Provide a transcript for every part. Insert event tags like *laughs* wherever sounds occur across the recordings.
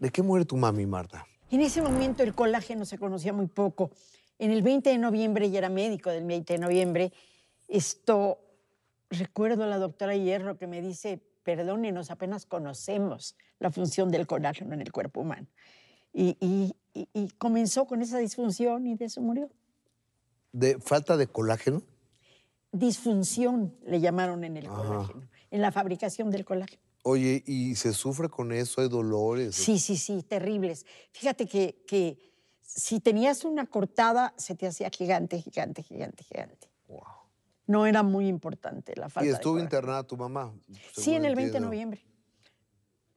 ¿De qué muere tu mami, Marta? En ese momento el colágeno se conocía muy poco. En el 20 de noviembre, ya era médico del 20 de noviembre, esto, recuerdo a la doctora Hierro que me dice, perdónenos, apenas conocemos la función del colágeno en el cuerpo humano. Y, y- y- y comenzó con esa disfunción y de eso murió. ¿De falta de colágeno? Disfunción le llamaron en el colágeno, en la fabricación del colágeno. Oye, ¿y se sufre con eso? ¿Hay dolores? Sí, sí, sí, terribles. Fíjate que, que si tenías una cortada, se te hacía gigante, gigante, gigante, gigante. Wow. No era muy importante la falta ¿Y estuvo internada tu mamá? Sí, en el 20 de noviembre.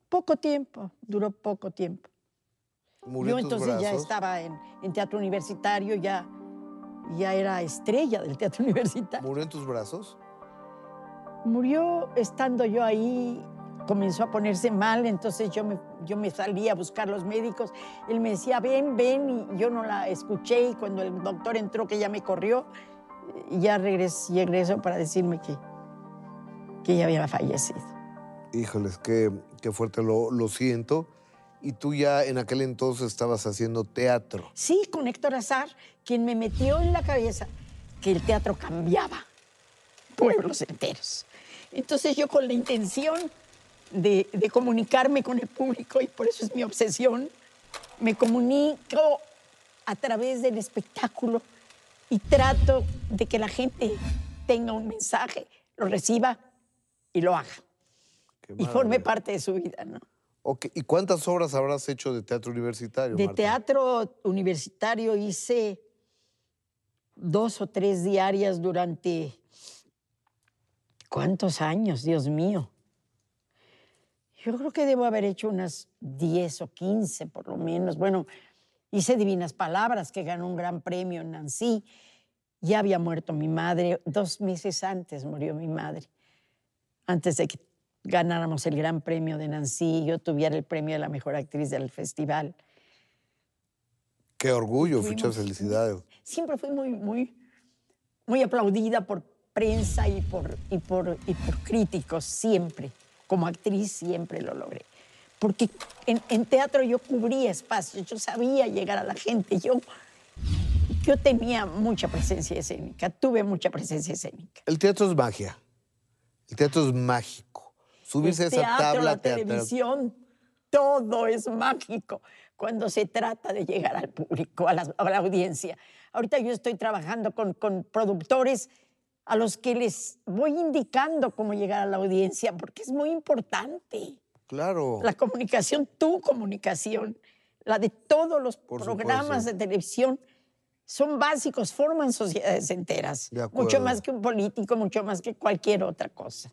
Poco tiempo, duró poco tiempo. ¿Murió Yo entonces ya estaba en, en teatro universitario, ya, ya era estrella del teatro *laughs* universitario. ¿Murió en tus brazos? Murió estando yo ahí, comenzó a ponerse mal, entonces yo me, yo me salí a buscar los médicos. Él me decía, ven, ven, y yo no la escuché y cuando el doctor entró que ya me corrió, ya regresé, regresó para decirme que, que ella había fallecido. Híjoles, qué, qué fuerte, lo, lo siento. Y tú ya en aquel entonces estabas haciendo teatro. Sí, con Héctor Azar, quien me metió en la cabeza que el teatro cambiaba pueblos enteros. Entonces yo con la intención de, de comunicarme con el público, y por eso es mi obsesión, me comunico a través del espectáculo y trato de que la gente tenga un mensaje, lo reciba y lo haga. Y forme parte de su vida, ¿no? Ok, ¿Y cuántas obras habrás hecho de teatro universitario? De Marta? teatro universitario hice dos o tres diarias durante ¿cuántos años? Dios mío. Yo creo que debo haber hecho unas 10 o 15 por lo menos. Bueno, hice Divinas Palabras, que ganó un gran premio en Nancy. Ya había muerto mi madre, dos meses antes murió mi madre, antes de que ganáramos el gran premio de Nancy y yo tuviera el premio de la mejor actriz del festival. Qué orgullo, muchas felicidades. siempre fui muy, muy, muy aplaudida por prensa y por, y, por, y por críticos, siempre. Como actriz siempre lo logré. Porque en, en teatro yo cubría espacios, yo sabía llegar a la gente, yo, yo tenía mucha presencia escénica, tuve mucha presencia escénica. El teatro es magia. El teatro es mágico. Subirse a esa tabla la teatral. televisión, todo es mágico cuando se trata de llegar al público, a la, a la audiencia. Ahorita yo estoy trabajando con, con productores a los que les voy indicando cómo llegar a la audiencia, porque es muy importante. Claro. La comunicación, tu comunicación, la de todos los Por programas supuesto. de televisión, son básicos, forman sociedades enteras. De Mucho más que un político, mucho más que cualquier otra cosa.